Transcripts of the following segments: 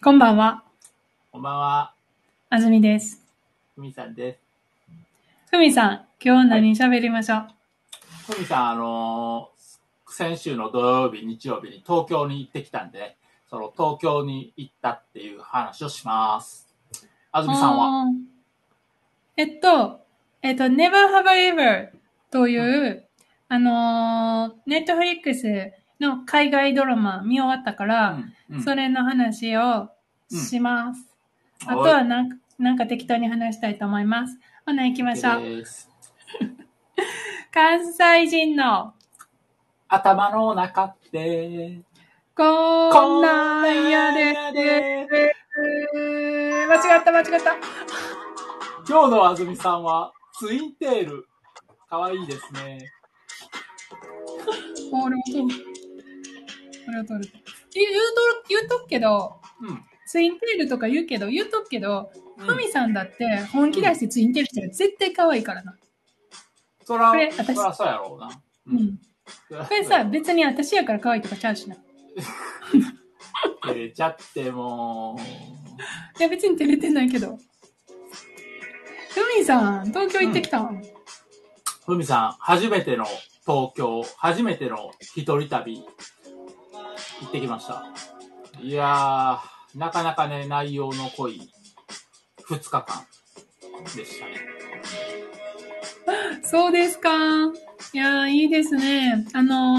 こんばんは。こんばんは。あずみです。ふみさんです。ふみさん、今日何喋りましょう、ふみさん、あのー先週の土曜日、日曜日に東京に行ってきたんで、その東京に行ったっていう話をします。あずみさんは？あーえっと、えっと、Never Have I Ever という、あのー、ネットフリックスの海外ドラマ見終わったから、うんうんそれの話をします。あとはなんか、なんか適当に話したいと思います。ほな行きましょう。関西人の頭の中って、こんなんやで。で。間違った間違った。今日のあずみさんは、ツインテール。かわいいですね。俺も取る。俺も取る。言うと、言うとくけど、うん。ツインテールとか言うけど、言うとくけど、うんふみさんだって本気出してツインテールしたら絶対可愛いからな。そら、これ私そらそうやろうな。う。ん。これさ、別に私やから可愛いとかちゃうしな。い照れちゃってもう。や、別に照れてないけど。ふみさん、東京行ってきたん、ふみさん、初めての東京、初めての一人旅、行ってきました。いやー、なかなかね、内容の濃い2日間でしたね。そうですか。いやー、いいですね。あの、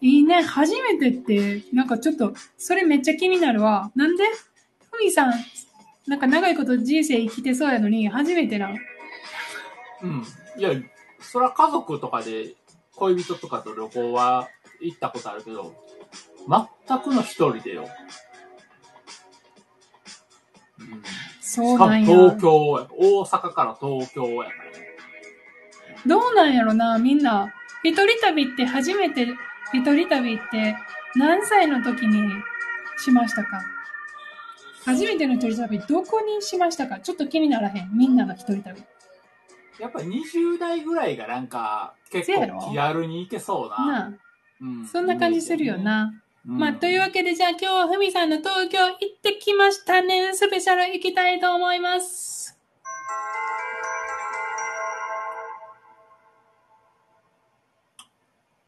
いいね。初めてって、なんかちょっと、それめっちゃ気になるわ。なんで？ふみさん、なんか長いこと人生生きてそうやのに、初めてな。うん。いや、そら家族とかで、恋人とかと旅行は行ったことあるけど、全くの一人でよ。うん。そうなんや。東京や。大阪から東京やからね。どうなんやろな、みんな。一人旅って初めて、一人旅って何歳の時にしましたか？初めての一人旅、どこにしましたか？ちょっと気にならへん。みんなが一人旅。やっぱ20代ぐらいがなんか結構気軽に行けそうな。そんな感じするよ。な。うんまあ、というわけで、じゃあ今日はふみさんの東京行ってきましたね。スペシャル行きたいと思います。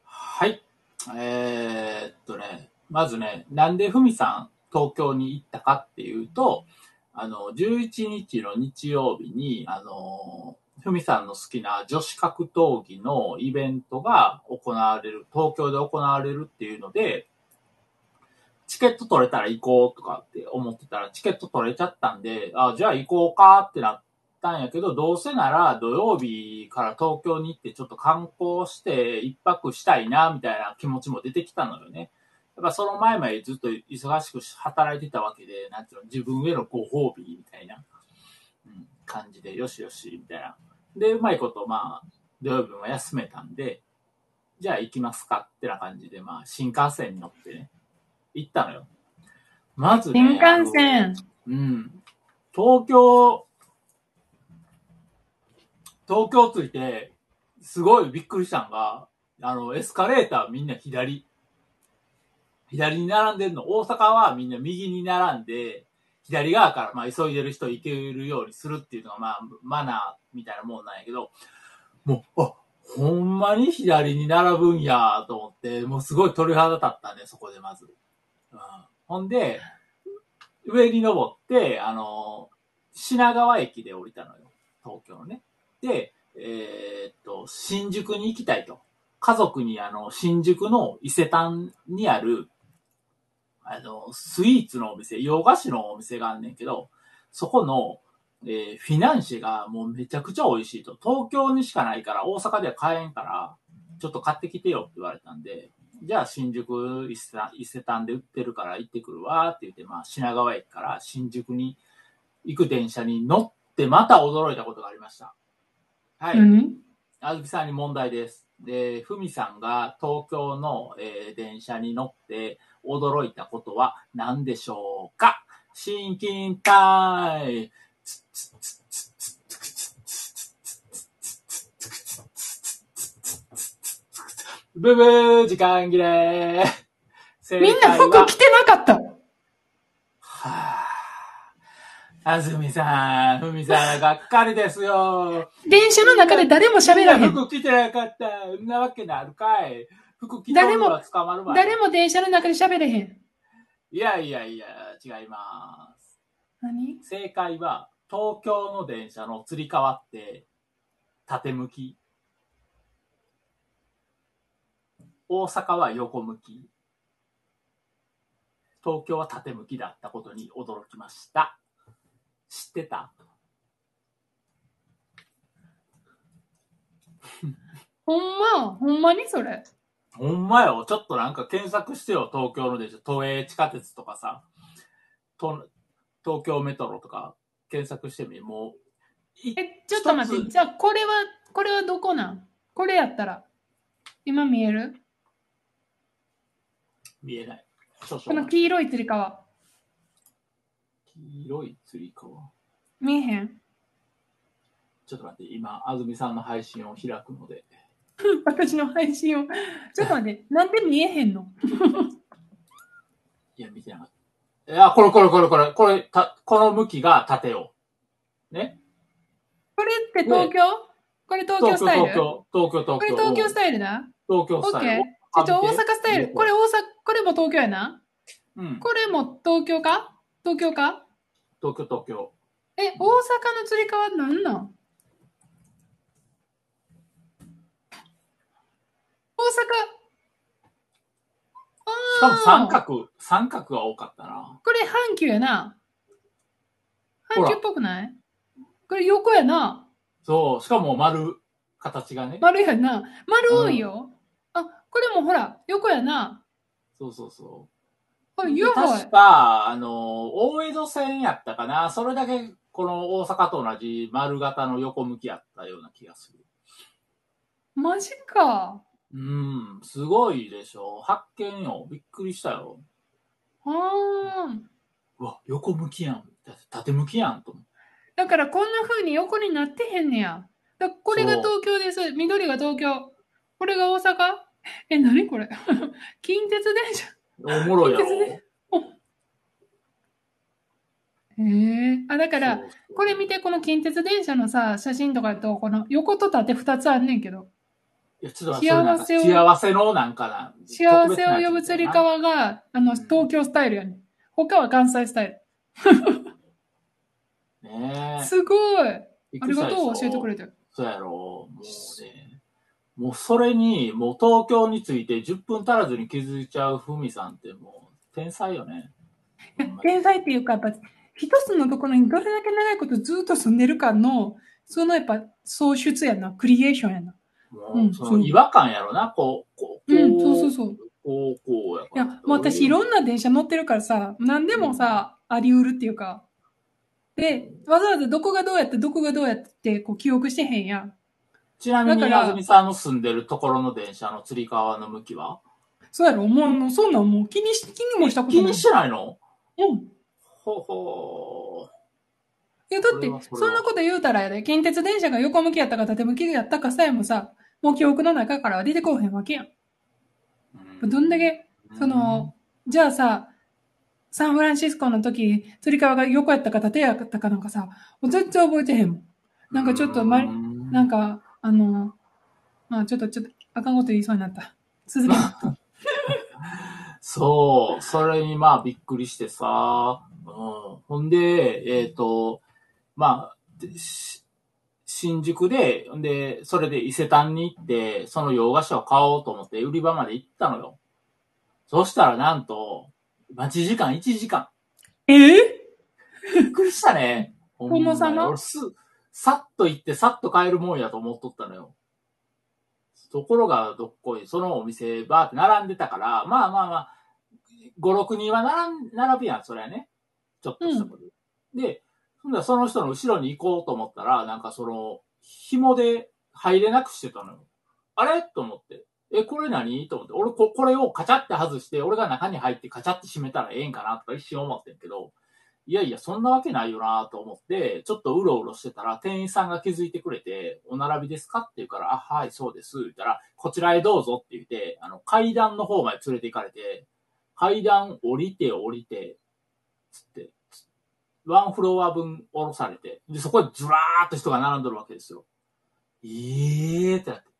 はい。えー、っとね、まずね、なんでふみさん東京に行ったかっていうと、あの、11日の日曜日に、あの、ふみさんの好きな女子格闘技のイベントが行われる、東京で行われるっていうので、チケット取れたら行こうとかって思ってたら、チケット取れちゃったんで、あ、じゃあ行こうかってなったんやけど、どうせなら土曜日から東京に行ってちょっと観光して一泊したいな、みたいな気持ちも出てきたのよね。やっぱその前までずっと忙しく働いてたわけで、なんていうの、自分へのご褒美みたいな、うん、感じで、よしよし、みたいな。で、うまいこと、まあ、土曜日も休めたんで、じゃあ行きますかってな感じで、まあ、新幹線に乗ってね、行ったのよ。まずね、新幹線。うん。東京、東京着いて、すごいびっくりしたのが、あの、エスカレーターみんな左。左に並んでんの。大阪はみんな右に並んで、左側から、まあ、急いでる人行けるようにするっていうのが、まあ、マナーみたいなもんなんやけど、もう、あ、ほんまに左に並ぶんやと思って、もうすごい鳥肌立ったね、そこでまず。うん、ほんで、上に登って、あの、品川駅で降りたのよ。東京のね。で、えーっと、新宿に行きたいと。家族にあの、新宿の伊勢丹にある、あの、スイーツのお店、洋菓子のお店があんねんけど、そこの、えーフィナンシェがもうめちゃくちゃ美味しいと。東京にしかないから、大阪では買えんから、ちょっと買ってきてよって言われたんで、じゃあ新宿伊勢丹伊勢丹で売ってるから行ってくるわって言って、まあ品川駅から新宿に行く電車に乗ってまた驚いたことがありました。はい。何？あずきさんに問題です。で、ふみさんが東京の、えー電車に乗って驚いたことは何でしょうか？シンキンタイムブブー時間切れ正みんな服着てなかった。あずみさん、ふみさん、がっかりですよ。電車の中で誰も喋らへん。服着てなかった。そんなわけなるかい。服着てるのは捕まるわ。誰も電車の中で喋れへん。いやいやいや、違います。何？正解は、東京の電車の吊り革って、縦向き。大阪は横向き。東京は縦向きだったことに驚きました。知ってた？ほんまほんまにそれ？ほんまよ。ちょっとなんか検索してよ。東京の電車。都営地下鉄とかさ。と東京メトロとか検索してみ。もう、いえ、ちょっと待って。じゃあ、これは、これはどこなん？これやったら。今見える？見えない。少こ々の黄色いつり革。黄色いつり革？見えへん？ちょっと待って、今、安住さんの配信を開くので。私の配信を。ちょっと待って。なんで見えへんの？いや、見てなかった。いや、これこれこれこれ、これ、た、この向きが縦よ。ね？これって東京、これ東京スタイル？東京、東京、東京。これ東京スタイルな？東京オッケースタイル。ちょっと大あ見て阪スタイル。これ大阪、これも東京やなうん。これも東京か？東京か？東京、東京。え、大阪のつり革なんなん？大阪。しかも三角、三角が多かったな。これ阪急やな。阪急っぽくない？これ横やな。そう、しかも丸、形がね。丸やな。丸多いよ。あ、これもほら、横やな。そうそうそあ、う。やばい確。か、あの、大江戸線やったかな。それだけ、この大阪と同じ丸型の横向きやったような気がする。マジか。うん、すごいでしょ。発見よ。びっくりしたよ。ああ。うわ、横向きやん。縦向きやんと。だからこんな風に横になってへんねや。だこれが東京です。緑が東京。これが大阪？え、なにこれ？近鉄電車？おもろいやろ。へえ。あ、だから、これ見て、この近鉄電車のさ、写真とかだと、この横と縦二つあんねんけど、幸せを幸せのなんかな。幸せを呼ぶつり革が、あの、東京スタイルやねん。他は関西スタイ ねえル。。すごい。ありがとう、教えてくれて。そうやろもうね。もうそれに、もう東京について10分足らずに気づいちゃうふみさんってもう天才よね。天才っていうか、やっぱ、一つのところにどれだけ長いことずっと住んでるかの、そのやっぱ、創出やな、クリエーションやな。その違和感やろな、こう、こう、こうん、そうそうそう。こう、こうやから。いや、もう私いろんな電車乗ってるからさ、何でもさ、あり得るっていうか。で、わざわざどこがどうやって、どこがどうやって、こう記憶してへんやん。ちなみに、あずみさんの住んでるところの電車のつり革の向きは？そうやろもう、もうそんなんもう気にし、気にもしたことない。気にしてないの？うん。ほほいや、だってそんなこと言うたらやで、近鉄電車が横向きやったか縦向きやったかさえもさ、もう記憶の中からは出てこうへんわけやん。どんだけ、その、じゃあさ、サンフランシスコの時、つり革が横やったか縦やったかなんかさ、もう全然覚えてへんもん。なんかちょっとまうんなんか、あの、まあちょっと、ちょっと、あかんこと言いそうになった。続けて。そう、それにまあびっくりしてさ、うん、ほんで、えっ、と、まあ、新宿で、んで、それで伊勢丹に行って、その洋菓子を買おうと思って売り場まで行ったのよ。そしたらなんと、待ち時間1時間。え？びっくりしたね。ほんま様？俺す、さっと行ってさっと買えるもんやと思っとったのよ。ところがどっこい、そのお店バーって並んでたから、まあまあまあ、5、6人は並ん並ぶやん、それはね。ちょっとしたことで。で、ほんだその人の後ろに行こうと思ったら、なんかその、紐で入れなくしてたのよ。あれ？と思って。え、これ何？と思って。俺こ、これをカチャって外して、俺が中に入ってカチャって閉めたらええんかなとか一瞬思ってんけど、いやいや、そんなわけないよなと思って、ちょっとうろうろしてたら、店員さんが気づいてくれて、お並びですかって言うから、あ、はい、そうです。言ったら、こちらへどうぞって言って、あの、階段の方まで連れて行かれて、階段降りて降りて、つって、ワンフロア分降ろされて、で、そこでずらーっと人が並んどるわけですよ。えーってなって。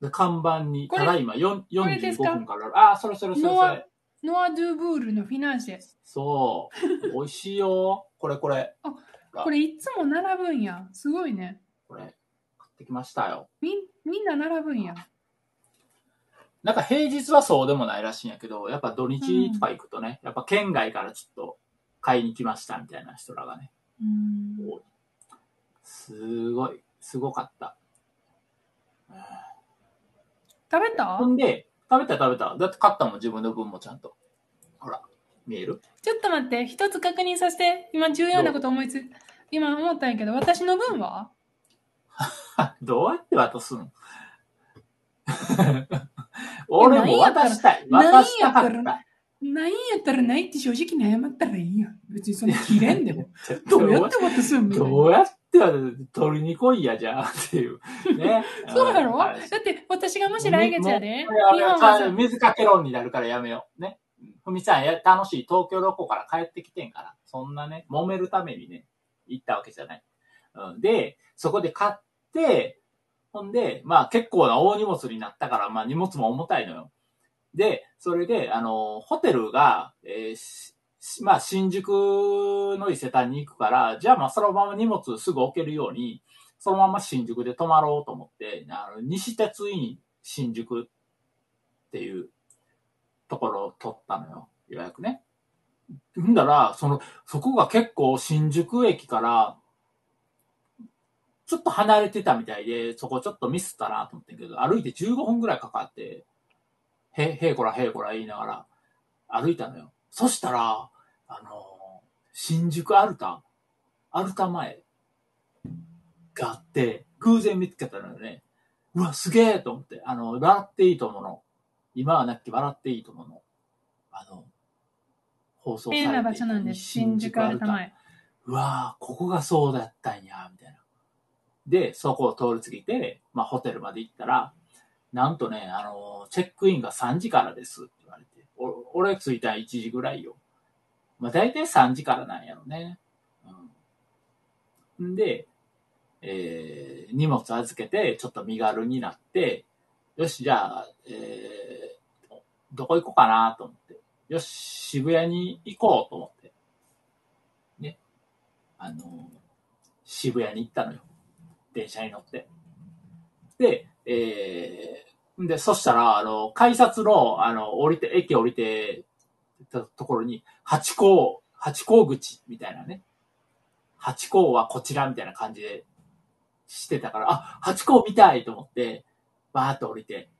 で、看板に、ただいま4これです45か分から、あー、それそれそれそノアれ。ノア・ドゥ・ブールのフィナンシェ。そう。美味しいよ。これこれ。これいつも並ぶんや。すごいね。これ、買ってきましたよ。みんみんな並ぶんや。なんか平日はそうでもないらしいんやけど、やっぱ土日とか行くとね、やっぱ県外からちょっと買いに来ましたみたいな人らがね。すごい、すごかった。食べた？ほんで、食べた食べた。だって買ったもん、自分の分もちゃんと。ほら、見える？ちょっと待って、一つ確認させて。今重要なこと思いつ、今思ったんやけど、私の分は？どうやって渡すの？俺も渡したい。渡したかった。ないんやったらないって正直に謝ったらいいやん。別にその切れんでも。どうやって渡すんみたいなどうやって渡す取りに来いや、じゃあ、っていう。ね。そうやろ？だはいって私がもし来月やで、水かけ論になるからやめよう。ね。ふみさんや、楽しい東京旅行から帰ってきてんから、そんなね、揉めるためにね、行ったわけじゃない。うん、で、そこで買って、ほんで、まあ結構な大荷物になったから、まあ荷物も重たいのよ。で、それで、あの、ホテルが、えーしまあ新宿の伊勢丹に行くから、じゃあまあそのまま荷物すぐ置けるように、そのまま新宿で泊まろうと思って、あの西鉄イン新宿っていうところを取ったのよ。予約ね。んだら、その、そこが結構新宿駅から、ちょっと離れてたみたいで、そこちょっとミスったなと思ってんけど、歩いて15分ぐらいかかって、へ、へいこらへいこら言いながら歩いたのよ。そしたら、あの、新宿アルタ、アルタ前があって、偶然見つけたのよね。うわ、すげえと思って、あの、笑っていいと思うの。今はなき笑っていいと思うの。あの、放送されてな場所なんです。新宿アルタ前。うわぁ、ここがそうだったんや、みたいな。で、そこを通り過ぎて、まあ、ホテルまで行ったら、なんとね、あの、チェックインが3時からですって言われて、お俺着いたの1時ぐらいよ。まあ、大体3時からなんやろね。うん。んで、えー、荷物預けて、ちょっと身軽になって、よし、じゃあ、えー、どこ行こうかなと思って。よし、渋谷に行こうと思って。ね。あの、渋谷に行ったのよ。電車に乗って。で、えー、で、そしたら、あの、改札の、あの、降りて、駅降りてたところに、八甲、八甲口みたいなね。八甲はこちらみたいな感じでしてたから、あ、八甲見たいと思って、バーっと降りて、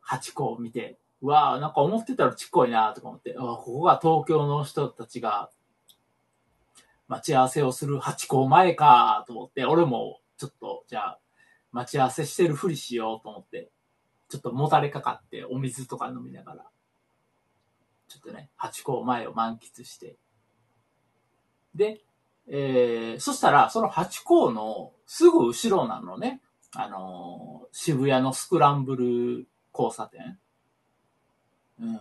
八甲見て、うわあなんか思ってたらちっこいなとか思って、あここが東京の人たちが待ち合わせをする八甲前かと思って、俺もちょっと、じゃあ、待ち合わせしてるふりしようと思って、ちょっともたれかかってお水とか飲みながら、ちょっとね、八甲前を満喫して。で、えー、そしたら、その八甲のすぐ後ろなのね、あのー渋谷のスクランブル交差点。うん。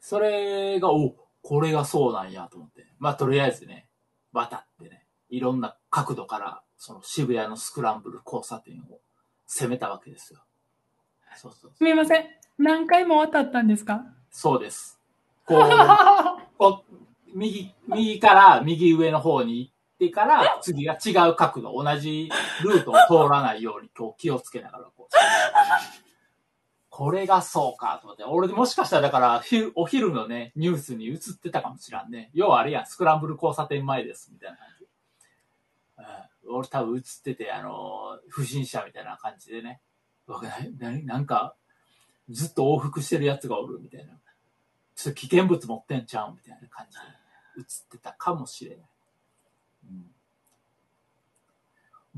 それが、お、これがそうなんやと思って。まあ、とりあえずね、渡ってね、いろんな角度から、その渋谷のスクランブル交差点を攻めたわけですよ。そうそうすみません。何回も渡ったんですか？そうです。こう、こう右、右から右上の方に行ってから、次が違う角度、同じルートを通らないように、こう気をつけながら、こう。これがそうか、と思って。俺もしかしたらだから、昼お昼のね、ニュースに映ってたかもしらんね。要はあれやん、スクランブル交差点前です、みたいな感じ。うん、俺多分映ってて、あの、不審者みたいな感じでね。うわなななんか、ずっと往復してるやつがおるみたいな。ちょっと危険物持ってんちゃうみたいな感じで映ってたかもしれない。う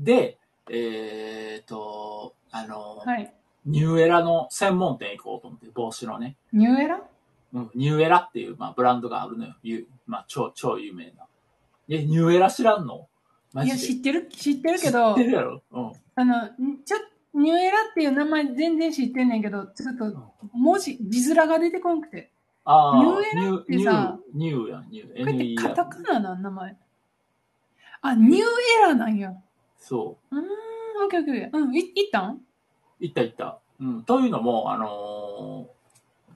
ん、で、えっ、と、あの、はい。ニューエラの専門店行こうと思って、帽子のね。ニューエラ？うん、ニューエラっていう、まあ、ブランドがあるのよ。ゆまあ、超、超有名な。え、ニューエラ知らんの？マいや、知ってる、知ってるけ知どって、るやろ？うん。あの、んちょニューエラっていう名前全然知ってんねんけど、ちょっと文字、字面が出てこんくて。ああ、ニューエラってニューさ、ニューやん、ニュー。これって NE やカタカナなん名前？あ、ニューエラなんや。そう。うーん、オッケーオッケーオッケー。うん、い、行ったん？行った行った。うん。というのも、あのー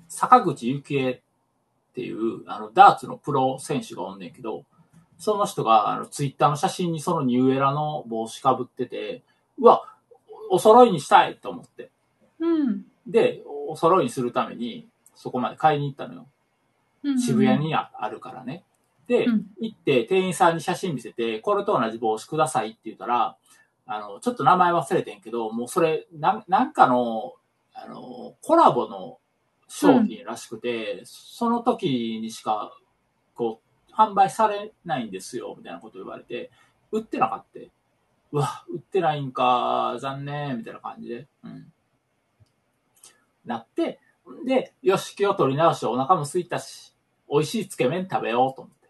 坂口幸恵っていう、あの、ダーツのプロ選手がおんねんけど、その人が、あの、ツイッターの写真にそのニューエラの帽子かぶってて、うわ、お揃いにしたいと思って。うん。で、お揃いにするために、そこまで買いに行ったのよ。うん渋谷。にああるからね。で、うん行って店員さんに写真見せて、これと同じ帽子くださいって言ったら、あの、ちょっと名前忘れてんけど、もうそれ、なんなんかの、あの、コラボの商品らしくて、その時にしか、こう、販売されないんですよ、みたいなこと言われて、売ってなかった。うわ、売ってないんか、残念、みたいな感じで。うん。なって、で、よし、気を取り直してお腹も空いたし、美味しいつけ麺食べようと思って。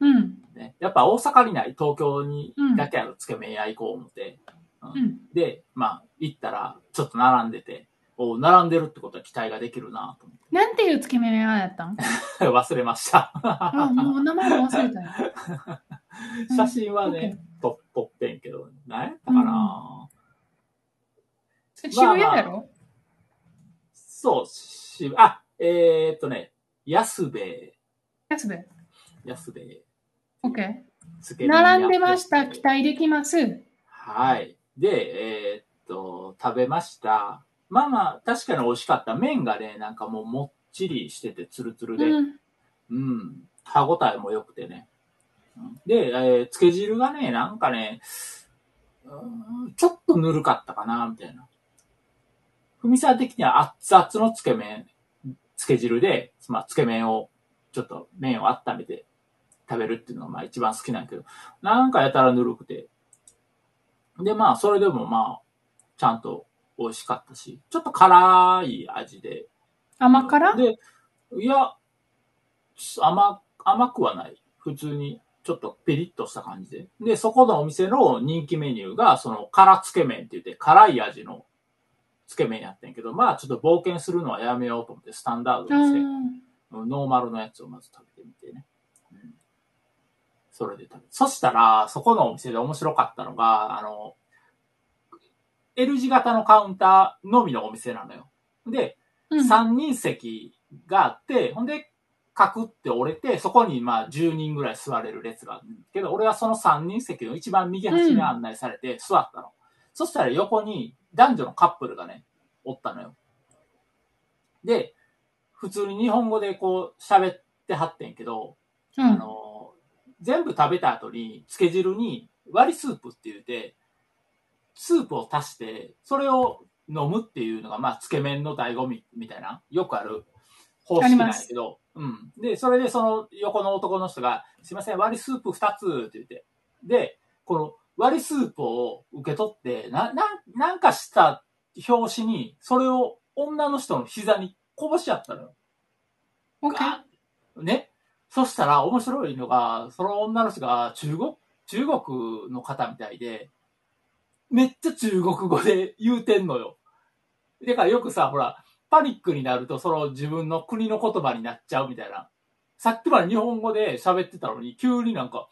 うん。ね。やっぱ大阪にない東京にうんだけあるつけ麺屋行こう思って。うん。で、まあ、行ったら、ちょっと並んでて、お並んでるってことは期待ができるなと思なんていうつけ麺屋やったん？って。忘れました。あ、もう名前も忘れたよ。写真はね、撮撮ってんけど、何やったかな、渋谷やろ？そう、し、あ、えー、っとね、安兵衛、安部。安兵衛。オッケー。つけ麺屋並んでました。期待できます。はい。で、えーっと、食べました。まあまあ、確かに美味しかった。麺がね、なんかもうもっちりしてて、ツルツルで。うん。うん。歯応えも良くてね。うんで、えー、つけ汁がね、なんかね、うーんちょっとぬるかったかな、みたいな。ふみさん的には熱々のつけ麺、つけ汁で、まあ、つけ麺を、ちょっと麺を温めて食べるっていうのがまあ一番好きなんやけど、なんかやたらぬるくて。で、まあ、それでもまあ、ちゃんと美味しかったし、ちょっと辛い味で、甘辛？で、いや、甘、甘くはない。普通に、ちょっとピリッとした感じで。で、そこのお店の人気メニューが、その、辛つけ麺って言って、辛い味のつけ麺やってんけど、まあ、ちょっと冒険するのはやめようと思って、スタンダードうにして、ん。ノーマルのやつをまず食べてみてね。うんそれで食べそしたら、そこのお店で面白かったのが、あの、L 字型のカウンターのみのお店なのよ。で、うん。三人席があって、ほんで、カクって折れて、そこにまあ10人ぐらい座れる列があるけど、俺はその3人席の一番右端に案内されて座ったの。そしたら横に男女のカップルがね、おったのよ。で、普通に日本語でこう喋ってはってんけど、あうん。の、全部食べた後に、つけ汁に割りスープって言って、スープを足して、それを飲むっていうのが、まあ、つけ麺の醍醐味みたいな、よくある方式なんやけど、うん。で、それでその横の男の人が、すいません、割りスープ2つって言って、で、この割りスープを受け取って、な、な、なんかした表紙に、それを女の人の膝にこぼしちゃったのよ。オッケー。ガーンね。そしたら面白いのが、その女の人が中国、中国の方みたいで、めっちゃ中国語で言うてんのよ。だからよくさ、ほら、パニックになるとその自分の国の言葉になっちゃうみたいな。さっきまで日本語で喋ってたのに、急になんか、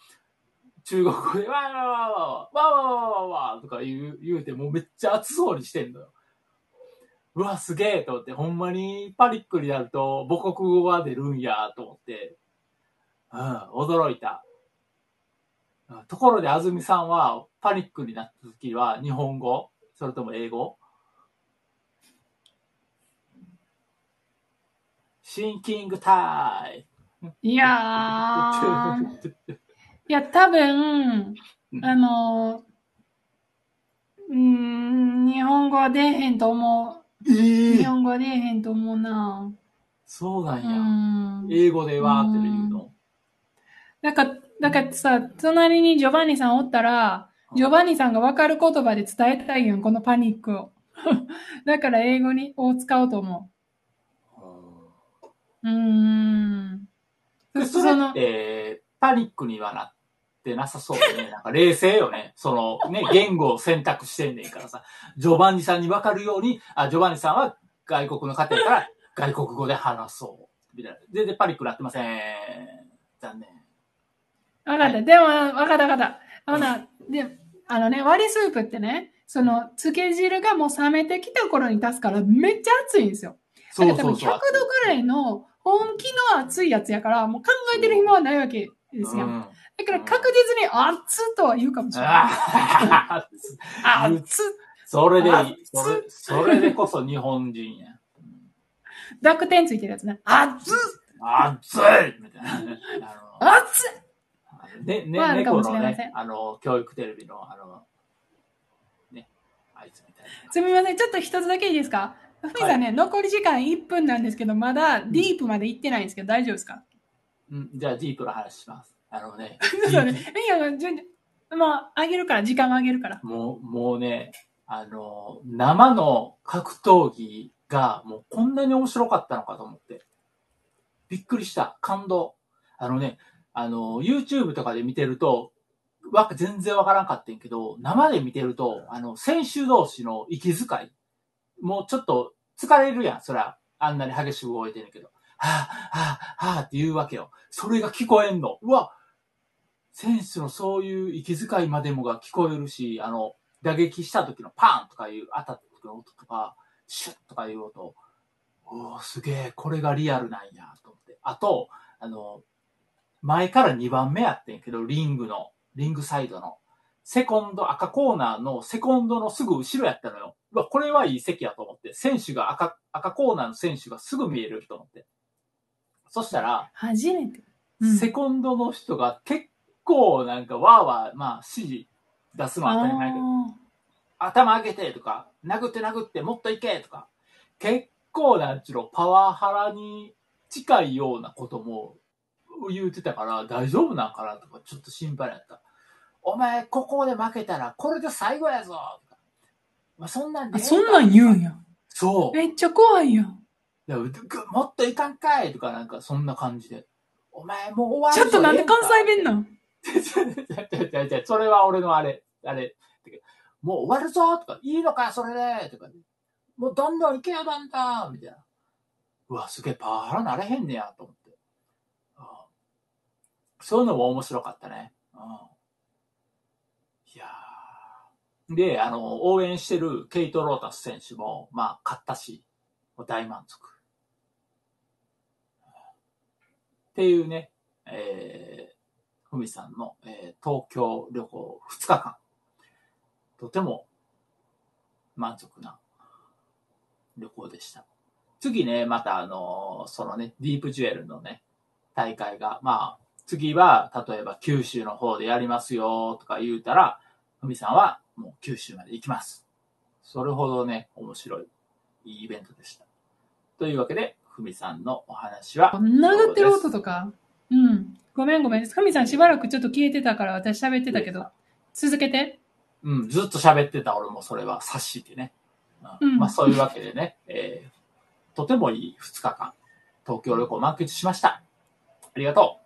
中国語で、わーわーわーわーわーわーわーとか言う言うて、もうめっちゃ熱そうにしてんのよ。うわ、すげえと思って、ほんまにパニックになると母国語が出るんやと思って、うん、驚いた。うんところで、あずみさんはパニックになった時は日本語それとも英語シンキングタイいやー。いや、多分、うんあのー、うーん、日本語は出えへんと思えう。日え本語は出えへんと思うな。うそうなんや。ん。英語でわーって言うの。だから、だからさ、隣にジョバンニさんおったら、ジョバンニさんがわかる言葉で伝えたいよん、このパニックを。だから英語にを使おうと思う。うーん。でそれって、パニックにはなってなさそうだね。なんか冷静よね。そのね、言語を選択してんねんからさ。ジョバンニさんにわかるように、あ、ジョバンニさんは外国の方やから外国語で話そう。みたいな。全然パニックなってません。残念。わかった。でも、わかったわかった。ほな、で、あのね、割りスープってね、その、漬け汁がもう冷めてきた頃に出すからめっちゃ熱いんですよ。だから多分100度ぐらいの本気の熱いやつやから、もう考えてる暇はないわけですよ。うんだから確実に熱とは言うかもしれない。熱それでいい。熱それ、それでこそ日本人や。濁点ついてるやつね。熱っ熱いみたいな。熱ね、ね、まああるか猫のもしれませんね、あの、教育テレビの、あの、ね、あいつみたいすみません。ちょっと一つだけいいですか？ふみさんね、残り時間1分なんですけど、まだディープまで行ってないんですけど、大丈夫ですか？な。うん、じゃあディープの話します。あのね、そうね。いや、順々もう、あげるから、時間はあげるから。もう、もうね、あの、生の格闘技がもうこんなに面白かったのかと思って。びっくりした。感動。あのね、あの、YouTube とかで見てると、わか、全然わからんかったんけど、生で見てると、あの、選手同士の息遣い、もうちょっと疲れるやん、そら。あんなに激しく動いてるけど。はぁ、はぁ、はぁって言うわけよ。それが聞こえんの。うわ選手のそういう息遣いまでもが聞こえるし、あの、打撃した時のパンとかいう当たった時の音とか、シュッとかいう音、おーすげえ、これがリアルなんや、と思って。あと、あの、前から2番目やってんけど、リングの、リングサイドの、セコンド、赤コーナーのセコンドのすぐ後ろやったのよ。うわ、これはいい席やと思って、選手が赤、赤コーナーの選手がすぐ見えると思って。そしたら、初めて。うんセコンドの人が結構なんかわーわー、まあ指示出すのは当たり前やけど、頭上げてとか、殴って殴ってもっといけとか、結構なんちゅうの、パワハラに近いようなことも言うてたから大丈夫なんかなとかちょっと心配だった。お前、ここで負けたらこれで最後やぞとか。まあ、そんなんでそんなん言うんや。そう。めっちゃ怖いやん。いや、ぐもっといかんかいとかなんかそんな感じで。お前もう終わるちょっとなんで関西弁なん？違う違う違うそれは俺のあれ、あれ。もう終わるぞとか、いいのか、それでとか、もうどんどん行けよ、どんどんみたいな。うわ、すげえパワハラなれへんねや、と思って。そういうのも面白かったね。うんいやで、あの、応援してるケイト・ロータス選手も、まあ、勝ったし、大満足。っていうね、えー、ふみさんの、えー東京旅行2日間、とても満足な旅行でした。次ね、またあのそのね、ディープジュエルのね、大会が、まあ、次は、例えば九州の方でやりますよとか言うたら、ふみさんはもう九州まで行きます。それほどね、面白い、いいイベントでした。というわけで、ふみさんのお話は、殴ってる音とか。うん。ごめんごめん。ふみさんしばらくちょっと消えてたから私喋ってたけど。続けて。うん、ずっと喋ってた俺もそれは察してね。うんうんまあそういうわけでね、えー、とてもいい2日間、東京旅行を満喫しました。ありがとう。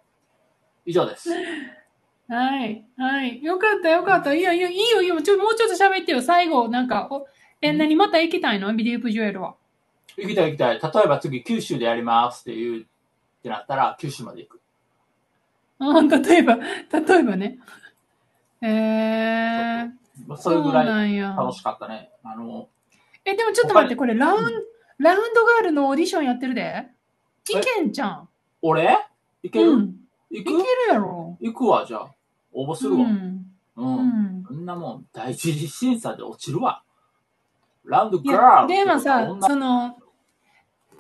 以上です。はい。はい。よかったよかった。いやいや、いいよいいよ。ちょ、もうちょっと喋ってよ。最後、なんか、おえ、何また行きたいの？ビデオプジュエルは。行きたい行きたい。例えば次九州でやりますって言うってなったら九州まで行く。あ例えば、例えばね。えー、まあそれぐらいなんや。楽しかったね。あの、え、でもちょっと待って、これラウン、うんラウンドガールのオーディションやってるで。いけんじゃん。俺？行ける、うん。いける行くやろ。行くわ、じゃあ。応募するわ。うん。うん。うん。そんなもん、第一次審査で落ちるわ。ラウンドガー、ルでもさ、女その、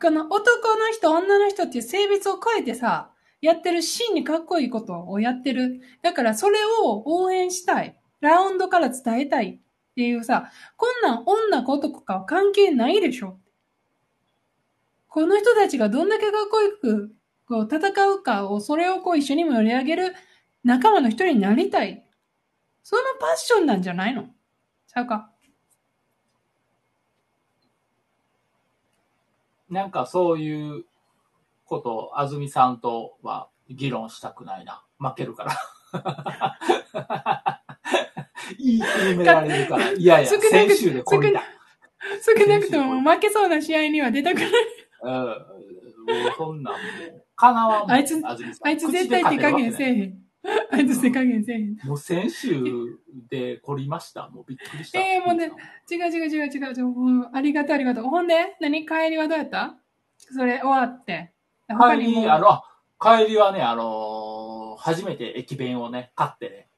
この男の人、女の人っていう性別を超えてさ、やってる真にかっこいいことをやってる。だからそれを応援したい。ラウンドから伝えたいっていうさ、こんなん女か男かは関係ないでしょ。この人たちがどんだけかっこよくこう戦うかを、それをこう一緒に盛り上げる仲間の一人になりたい。そのパッションなんじゃないの？ちゃうか。なんかそういうことを安住さんとは議論したくないな。負けるから。言い決められるから。いやいや、先週でこれだ。少なくとも負けそうな試合には出たくない。うんうそんなんもう、かなわんあいつあいつ絶対手加減せえへん。あいつ手加減せえへん。もう先週で凝りました。もうびっくりした。ええもうね違う違う違う違う違う。うんありがとうありがとう。ほんで何帰りはどうやった？それ終わって。にもり、あの、あ帰りはね、あのー初めて駅弁をね、買ってね、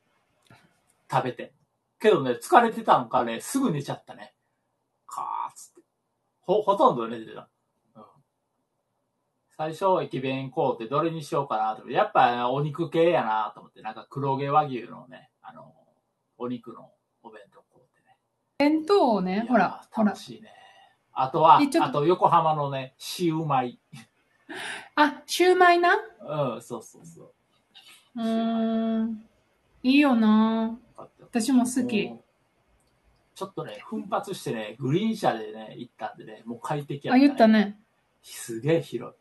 食べて。けどね、疲れてたんかね、すぐ寝ちゃったね。かーっつって。ほ、ほとんど寝てた。うん。最初、駅弁買うてどれにしようかなと。やっぱお肉系やなと思って、なんか黒毛和牛のね、あの、お肉のお弁当買うてね。弁当をね、ほら、楽。しいね。あとはあと横浜のね、シウマイ。あ、シューマイな？うん、そうそうそう。うーん。いいよな私も好き。ちょっとね、奮発してね、グリーン車でね、行ったんでね、もう快適やあ、った、言った。ね。すげえ広い。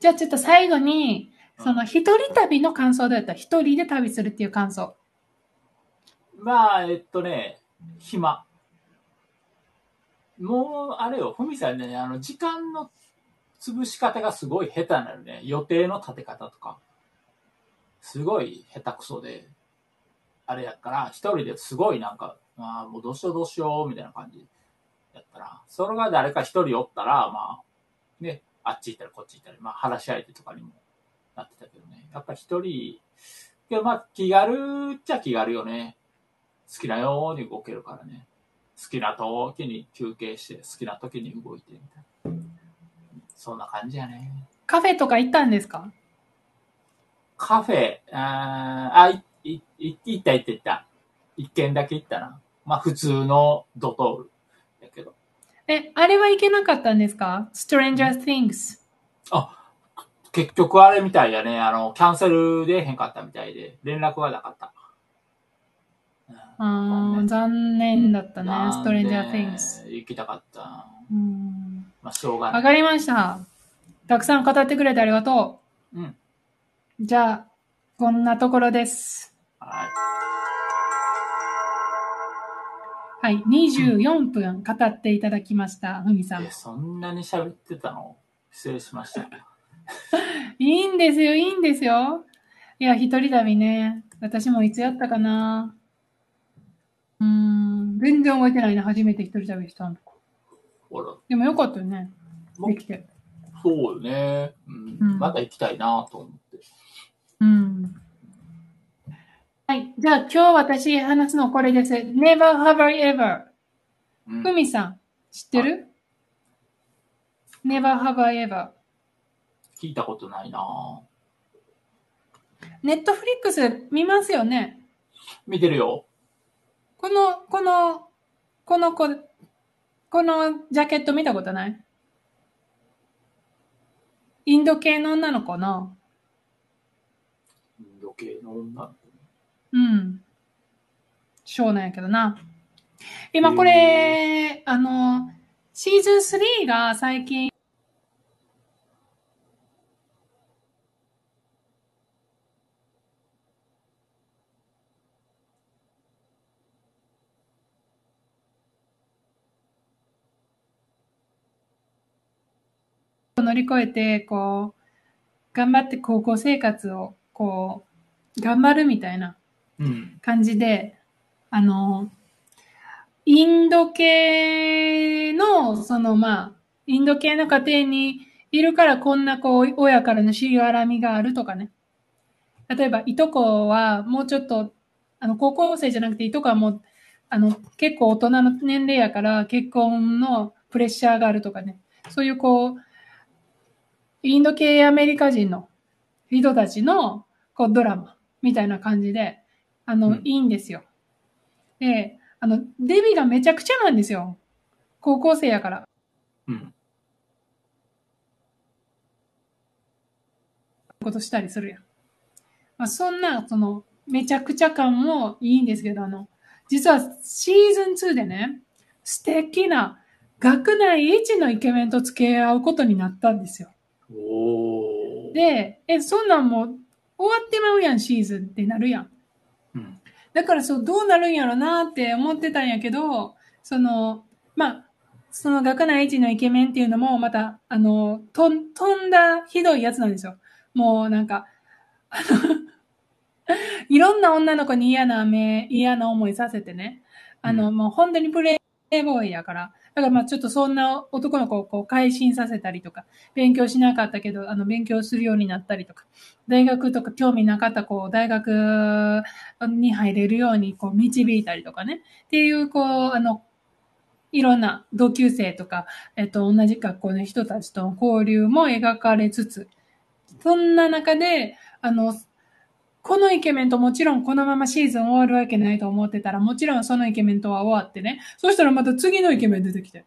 じゃあちょっと最後に、うんその一人旅の感想どうやった？一人で旅するっていう感想。まあ、えっとね、暇。もう、あれよ、ふみさんね、あの、時間の潰し方がすごい下手なのね。予定の立て方とか。すごい下手くそで。あれやから、一人ですごいなんか、まあ、もうどうしようどうしよう、みたいな感じやったら、それが誰か一人おったら、まあ、ね、あっち行ったりこっち行ったり、まあ、話し相手とかにもなってたけどね。やっぱ一人、けどまあ、気軽っちゃ気軽よね。好きなように動けるからね。好きな時に休憩して、好きな時に動いてみたいな。そんな感じやね。カフェとか行ったんですか？カフェ、あーあ、い、い、い行った行った行った。一軒だけ行ったな。まあ普通のドトール。え、あれは行けなかったんですか ?Stranger Things。結局あれみたいやね。あの、キャンセルでへんかったみたいで、連絡がなかった。うんあー残念だったね。なんで Stranger Things。行きたかった。うんまあしょうがない。わかりました。たくさん語ってくれてありがとうん。う。じゃあ、こんなところです。はい。はい。24分語っていただきました。ふみさんえ、。そんなに喋ってたの？失礼しました。いいんですよ、いいんですよ。いや、一人旅ね。私もいつやったかな。うーん、全然覚えてないな。初めて一人旅したの。ほら、でもよかったよね。もできて。そうよね。うん。うんまた行きたいなと思って。うん。はい。じゃあ今日私話すのこれです。Never have I ever. うんふみさん、知ってる ?Never have I ever. 聞いたことないなネットフリックス見ますよね？見てるよ。この、この、この子、このジャケット見たことない？インド系の女の子の、インド系の女？の子。うん。ショーなんやけどな。今これ、あの、シーズン3が最近、乗り越えて、こう、頑張って高校生活を、こう、頑張るみたいなうん。感じで、あの、インド系の、そのまあ、インド系の家庭にいるからこんなこう、親からのしがらみがあるとかね。例えば、いとこはもうちょっと、あの、高校生じゃなくて、いとこはもう、あの、結構大人の年齢やから、結婚のプレッシャーがあるとかね。そういうこう、インド系アメリカ人の人たちの、こう、ドラマみたいな感じで、あの、うんいいんですよ。で、あの、デビがめちゃくちゃなんですよ。高校生やから。うん。ことしたりするやん。まあ、そんな、その、めちゃくちゃ感もいいんですけど、あの、実はシーズン2でね、素敵な学内一のイケメンと付き合うことになったんですよ。で、え、そんなんもう終わってまうやん、シーズンってなるやん。うん。だからそう、どうなるんやろなって思ってたんやけど、その、まあ、その学内一のイケメンっていうのも、また、あの、とん、飛んだひどいやつなんですよ。もうなんか、あのいろんな女の子に嫌な目、嫌な思いさせてね。あの、うもう本当にプレイボーイやから。だからまあちょっとそんな男の子をこう改心させたりとか、勉強しなかったけど、あの勉強するようになったりとか、大学とか興味なかった子を大学に入れるようにこう導いたりとかね。っていうこう、あの、いろんな同級生とか、えっと、同じ学校の人たちとの交流も描かれつつ、そんな中で、あの、このイケメンともちろんこのままシーズン終わるわけないと思ってたら、もちろんそのイケメンとは終わってね。そしたらまた次のイケメン出てきて。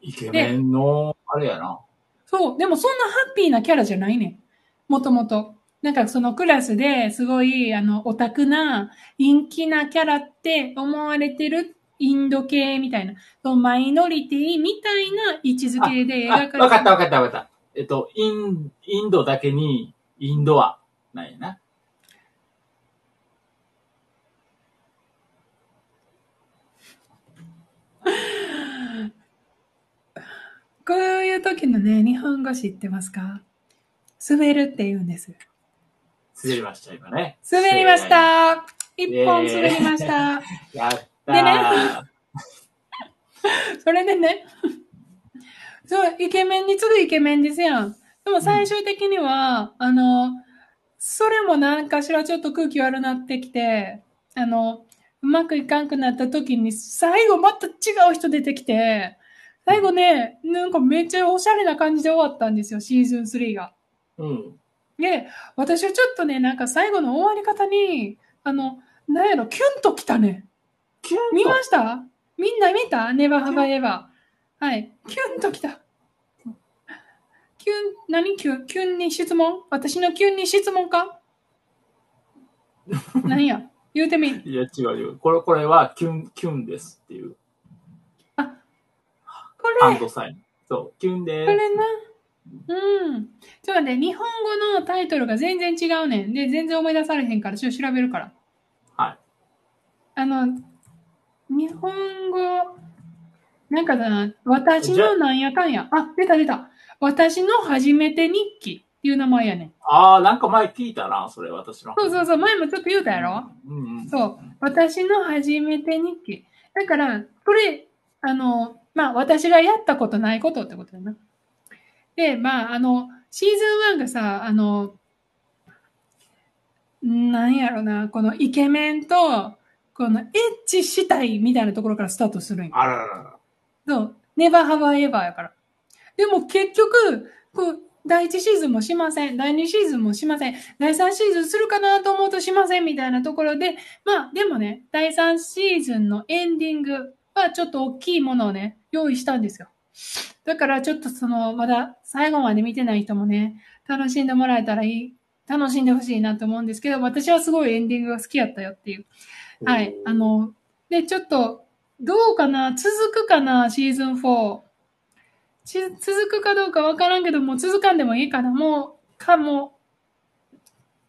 イケメンの、あれやな。そう。でもそんなハッピーなキャラじゃないねん。もともと。なんかそのクラスですごい、あの、オタクな、陰気なキャラって思われてるインド系みたいな、そのマイノリティみたいな位置づけであ、描かれてる。わかったわかったわかった。えっと、イン、インドだけに、インドア、なんやな。こういう時のね、日本語知ってますか？滑るって言うんです。滑りました、今ね。滑りました一本滑りました。やったー。でね それでね、そう、イケメンに次ぐイケメンですやん。でも最終的には、あの、それも何かしらちょっと空気悪なってきて、あの、うまくいかんくなった時に、最後また違う人出てきて、最後ね、なんかめっちゃおしゃれな感じで終わったんですよ、シーズン3が。うん。で、私はちょっとね、なんか最後の終わり方に、あの、なんやろ、キュンときたね。キュンと？見ました？みんな見た？ネバーハバエバー。はい。キュンときた。キュン、何？キュン、キュンに質問？私のキュンに質問か？何や？言うてみ。いや、違うよ。これ、これは、キュン、キュンですっていう、これ、ハンドサイン。そう、キュンでこれな。うん。ちょっと待って、日本語のタイトルが全然違うねん。で、全然思い出されへんから、ちょっと調べるから。はい。あの、日本語、なんかだな、私のなんやかんや。あ、出た出た。私の初めて日記いう名前やねん。ああ、なんか前聞いたな、それ、私の。そうそうそう、前もちょっと言うたやろ？うんうん。そう。私の初めて日記。だから、これ、あの、まあ、私がやったことないことってことだな。で、まあ、あの、シーズン1がさ、あの、なんやろな、このイケメンと、このエッチしたいみたいなところからスタートするんよ。あらららら。そう。ネバーハバーエバーやから。でも結局、こう、第1シーズンもしません。第2シーズンもしません。第3シーズンするかなと思うとしませんみたいなところで、まあでもね、第3シーズンのエンディングはちょっと大きいものをね、用意したんですよ。だからちょっとその、まだ最後まで見てない人もね、楽しんでもらえたらいい、楽しんでほしいなと思うんですけど、私はすごいエンディングが好きやったよっていう。はい。あの、で、ちょっと、どうかな？続くかな？シーズン4。し続くかどうかわからんけど、もう続かんでもいいかなもう、かも、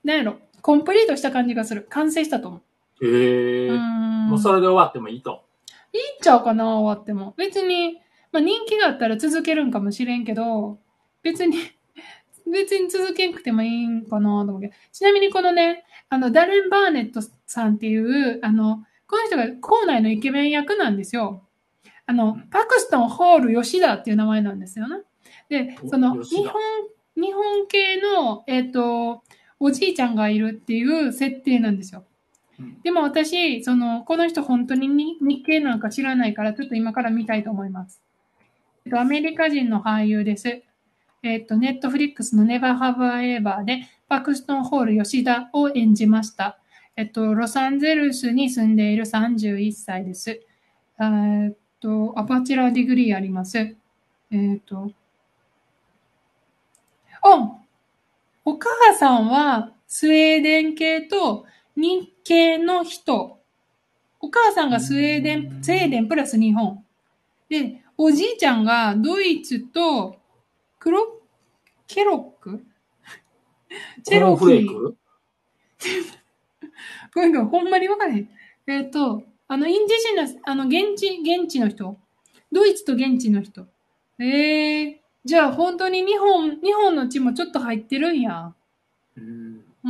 なんやろ。コンプリートした感じがする。完成したと思う。へえ。うーん。もうそれで終わってもいいと。いいんちゃうかな終わっても。別に、まあ人気があったら続けるんかもしれんけど、別に、別に続けんくてもいいんかなと思うけど。ちなみにこのね、あの、ダレン・バーネットさんっていう、あの、この人が校内のイケメン役なんですよ。あの、パクストン・ホール・吉田っていう名前なんですよね。で、その、日本、日本系の、えっ、と、おじいちゃんがいるっていう設定なんですよ。うんでも私、その、この人本当にに日系なんか知らないから、ちょっと今から見たいと思います。えっと、アメリカ人の俳優です。えっと、ネットフリックスの Never Have I Ever で、パクストン・ホール吉田を演じました。えっと、ロサンゼルスに住んでいる31歳です。えっと、アパチュラーディグリーあります。えっと、おお母さんはスウェーデン系と日系の人。お母さんがスウェーデン、スウェーデンプラス日本。で、おじいちゃんがドイツとクロ、ケロック？チェロキーコーンフレー。クごめんごめん、ほんまにわからへん。えっ、と、あの、インディジナス、あの、現地、現地の人？ドイツと現地の人。ええじゃあ本当に日本、日本の血もちょっと入ってるんや。うん。う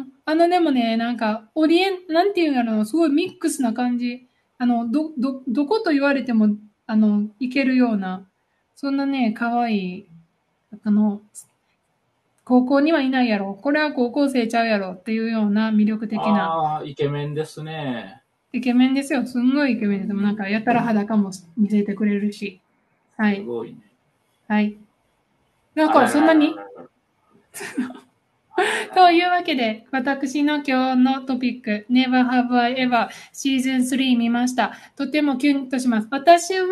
ん。あの、でもね、なんか、オリエン、なんていうんやろ、すごいミックスな感じ。あの、ど、ど、どこと言われても、あの、いけるような、そんなね、可愛い、あの、高校にはいないやろ。これは高校生ちゃうやろっていうような魅力的なああ、イケメンですね。イケメンですよ。すんごいイケメンです。でもなんか、やたら裸も見せてくれるし。はい。すごいね。はい。だから、そんなに？というわけで、私の今日のトピック、Never Have I Ever シーズン3見ました。とてもキュンとします。私は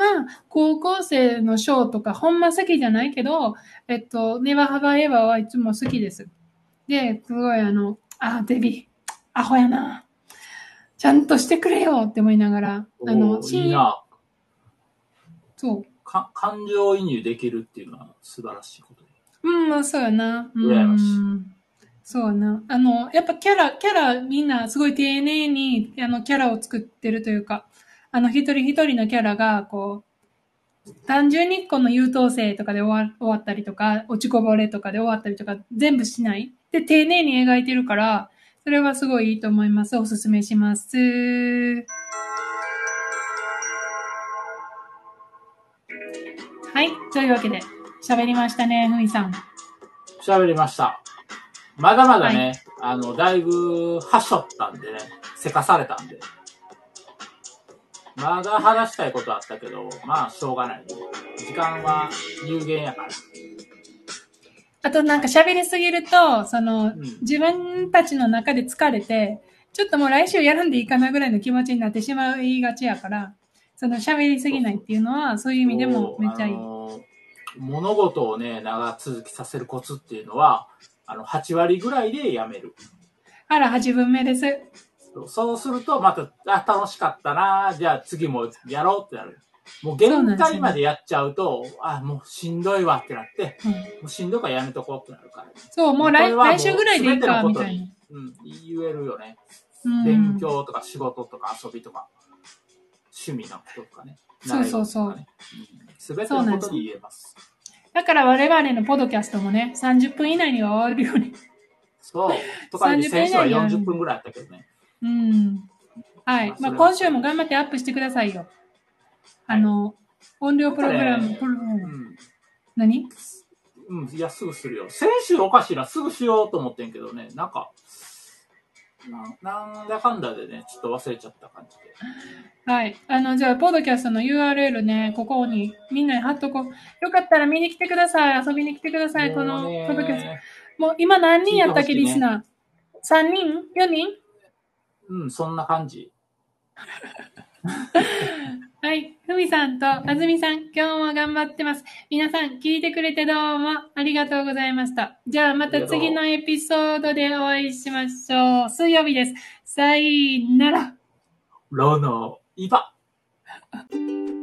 高校生のショーとかほんま好きじゃないけど、えっと、Never Have I Ever はいつも好きです。で、すごいあの、あ、デビ、アホやな。ちゃんとしてくれよって思いながら、あおの、ーいいな。そう。か感情移入できるっていうのは素晴らしいこと。うん、まあそうやな。う羨ましいん。そうやな。あの、やっぱキャラ、キャラみんなすごい丁寧に、あの、キャラを作ってるというか、あの、一人一人のキャラが、こう、単純にこの優等生とかで終わ終わったりとか、落ちこぼれとかで終わったりとか、全部しない。で、丁寧に描いてるから、それはすごいいいと思います。おすすめします。はい。というわけで、喋りましたね、ふみさん。喋りました。まだまだね、あの、だいぶ、はしょったんでね、せかされたんで。まだ話したいことあったけど、まあ、しょうがない。時間は有限やから。あとなんか喋りすぎると、その、ん自分たちの中で疲れて、ちょっともう来週やらんでいいかなぐらいの気持ちになってしまいがちやから、その喋りすぎないっていうのは、そういう意味でもめっちゃいい。物事をね、長続きさせるコツっていうのは、あの、8割ぐらいでやめる。あら、8分目です。そうすると、また、あ、楽しかったなじゃあ次もやろうってなる。もう限界までやっちゃうと、あ、もうしんどいわってなって、うん、もうしんどいからやめとこうってなるから。そう、もう来来週ぐらいでいいか、みたいなに。うん、言えるよね。うん勉強とか仕事とか遊びとか、趣味のこととかね。そうそうそうすべてのことに言えます。だから我々のポッドキャストもね、30分以内には終わるように。そう。とか言って30先週は分以内にやる40分ぐらいあったけどね。うん。はい。まあ、今週も頑張ってアップしてくださいよ。あの、音量プログラム、プログラムうん。何？うん、いや、すぐするよ。先週おかしいな、すぐしようと思ってんけどね、なんか、ななんだかんだでね、ちょっと忘れちゃった感じで。はい。あの、じゃあ、ポッドキャストの URL ね、ここにみんなに貼っとこう。よかったら見に来てください。遊びに来てください。このもうねポッドキャスト。もう今何人やったっけ、聞いてほしいねリスナー？3人 ?4 人？うん、そんな感じ。はい。ふみさんとあずみさん、今日も頑張ってます。皆さん、聞いてくれてどうもありがとうございました。じゃあ、また次のエピソードでお会いしましょう。水曜日です。さよなら。ロのイバ。「